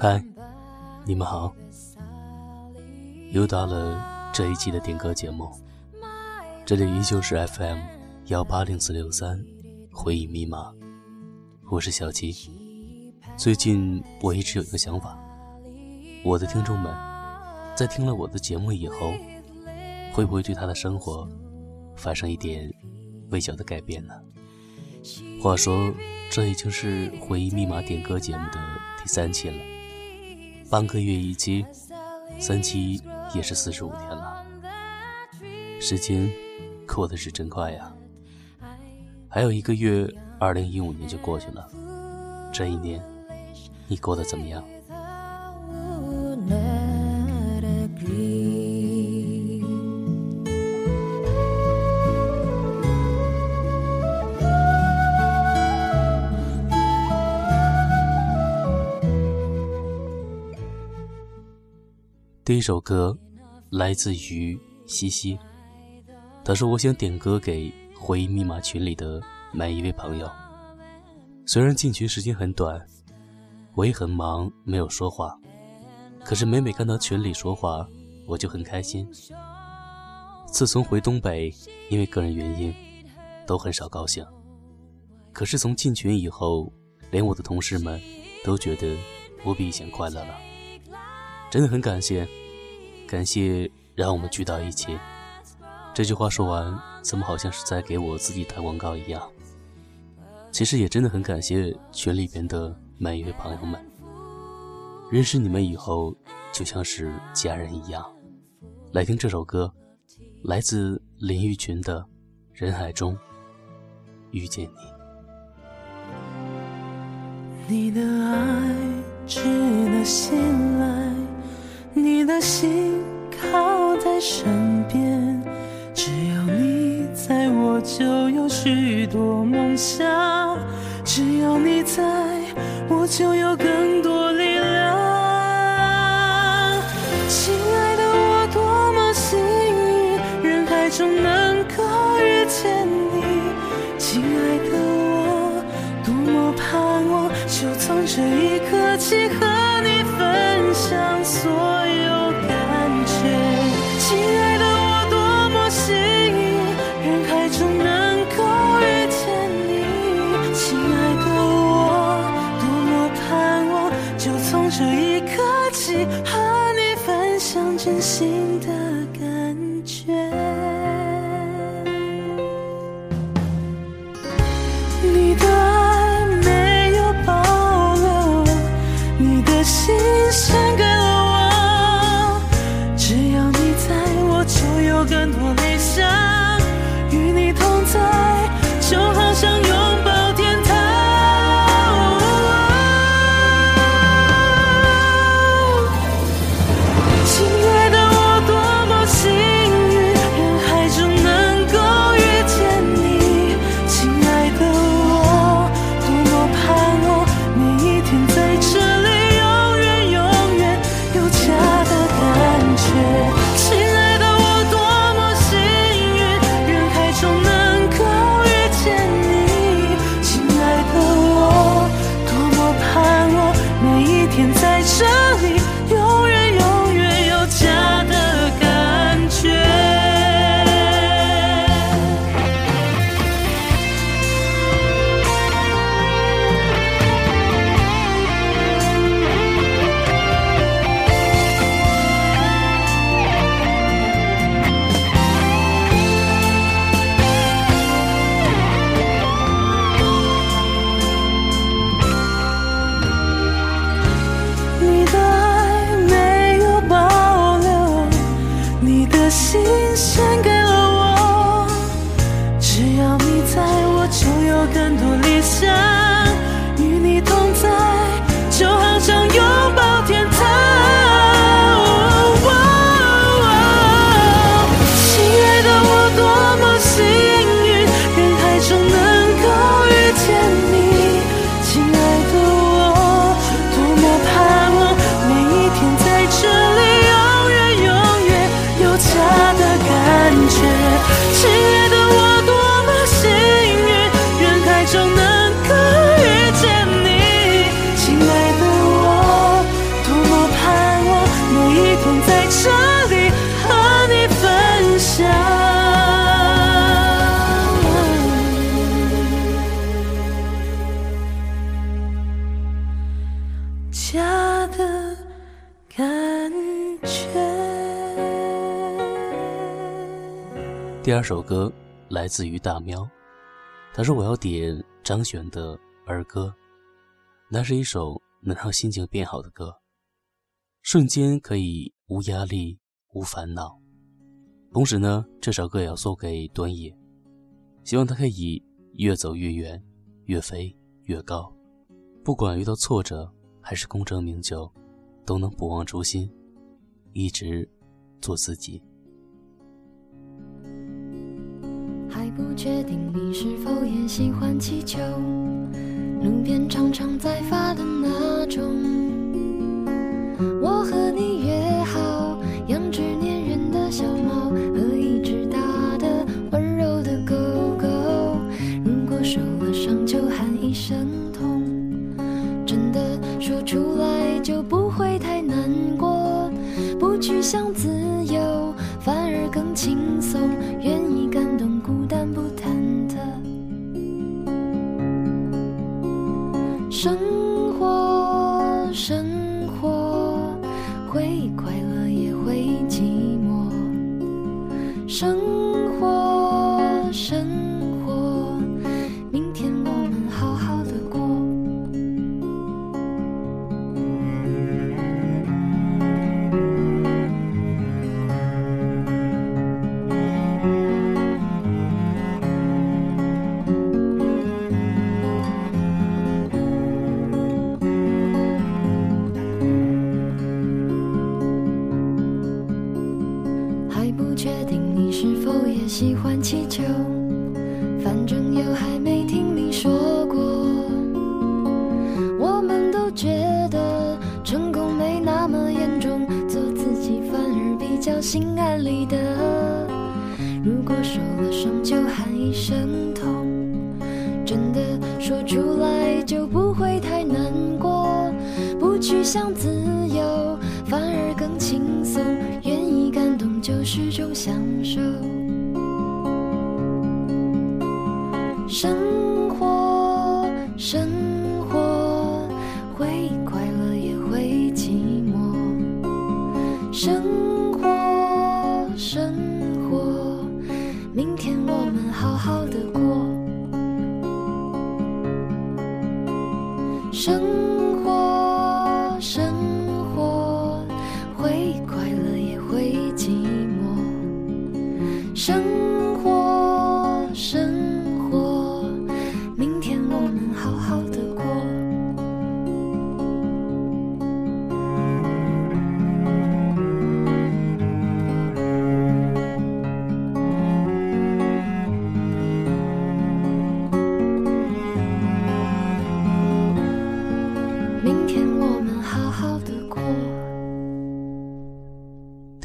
嗨，你们好！又到了这一期的点歌节目，这里依旧是 FM 幺八零四六三回忆密码，我是小七。最近我一直有一个想法，我的听众们在听了我的节目以后，会不会对他的生活发生一点微小的改变呢？话说，这已经是回忆密码点歌节目的第三期了。半个月一期，三期也是四十五天了。时间过得是真快呀！还有一个月，二零一五年就过去了。这一年，你过得怎么样？第一首歌来自于西西，他说：“我想点歌给回忆密码群里的每一位朋友。虽然进群时间很短，我也很忙，没有说话。可是每每看到群里说话，我就很开心。自从回东北，因为个人原因，都很少高兴。可是从进群以后，连我的同事们都觉得我比以前快乐了。”真的很感谢，感谢让我们聚到一起。这句话说完，怎么好像是在给我自己打广告一样？其实也真的很感谢群里边的每一位朋友们。认识你们以后，就像是家人一样。来听这首歌，来自林玉群的《人海中遇见你》。你的爱值得信赖。你的心靠在身边，只要你在我就有许多梦想，只要你在我就有更多这一刻起和你分享真心的在这里。第二首歌来自于大喵，他说我要点张悬的儿歌，那是一首能让心情变好的歌，瞬间可以无压力、无烦恼。同时呢，这首歌也要送给端野，希望他可以越走越远，越飞越高。不管遇到挫折还是功成名就，都能不忘初心，一直做自己。还不确定你是否也喜欢气球，路边常常在发的那种。我和你就不会太难过，不去想自由，反而更轻松，愿意感动孤单不忐忑。生心安理得。如果受了伤就喊一声痛，真的说出来就不会太难过，不去想自由，反而更轻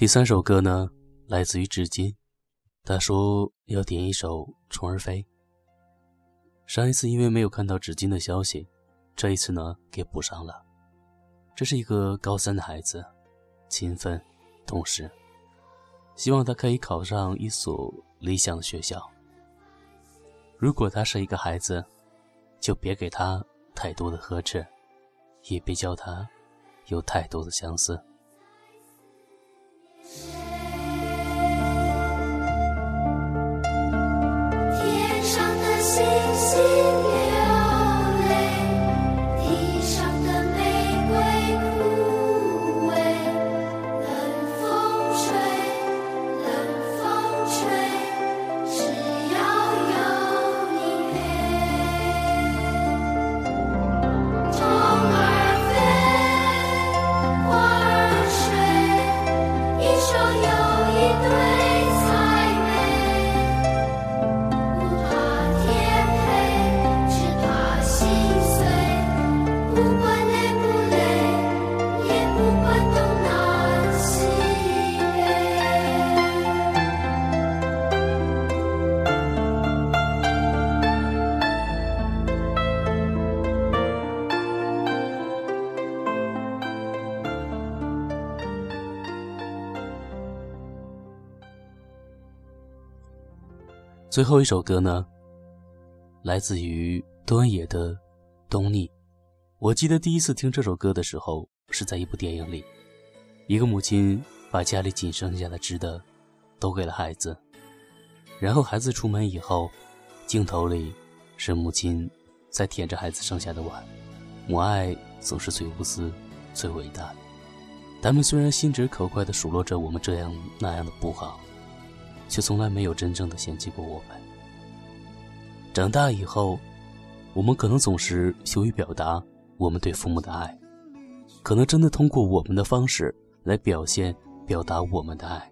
第三首歌呢，来自于至今，他说要点一首《虫儿飞》。上一次因为没有看到纸巾的消息，这一次呢给补上了。这是一个高三的孩子，勤奋，懂事，希望他可以考上一所理想的学校。如果他是一个孩子，就别给他太多的呵斥，也别教他有太多的相似。最后一首歌呢，来自于端野的《东逆》。我记得第一次听这首歌的时候，是在一部电影里，一个母亲把家里仅剩下的吃的都给了孩子，然后孩子出门以后，镜头里是母亲在舔着孩子剩下的碗。母爱总是最无私、最伟大的。他们虽然心直口快地数落着我们这样那样的不好，却从来没有真正的嫌弃过我们。长大以后，我们可能总是羞于表达我们对父母的爱，可能真的通过我们的方式来表现、表达我们的爱，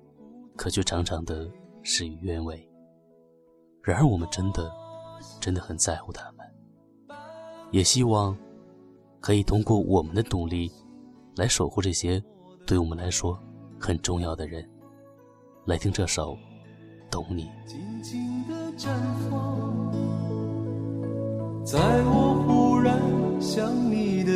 可却常常的事与愿违。然而，我们真的、真的很在乎他们，也希望可以通过我们的努力来守护这些。对我们来说很重要的人，来听这首《懂你》。静静的绽放，在我忽然想你的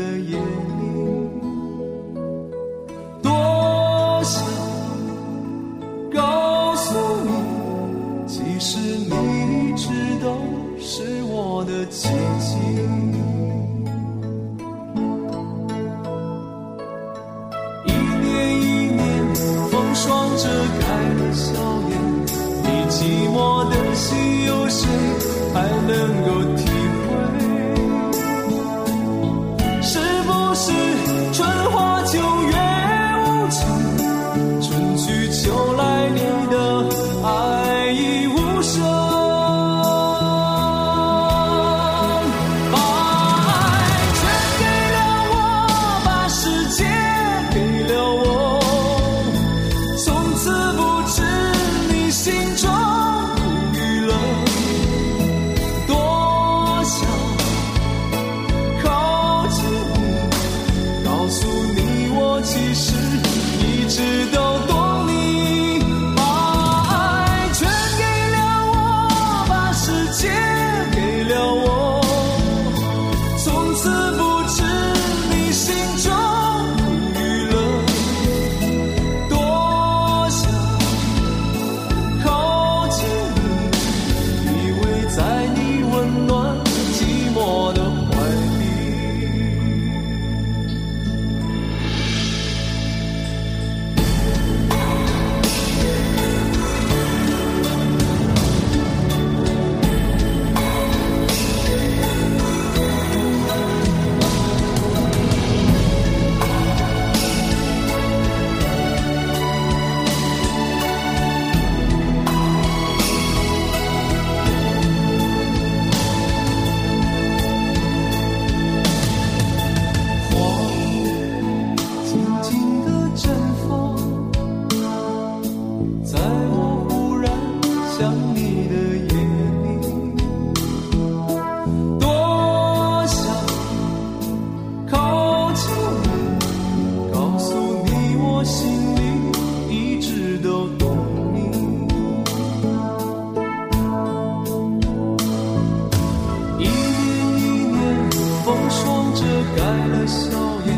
开了笑颜，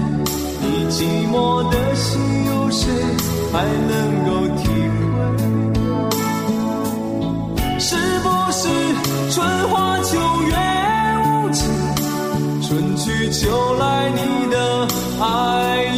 你寂寞的心有谁还能够体会？是不是春花秋月无情，春去秋来你的爱。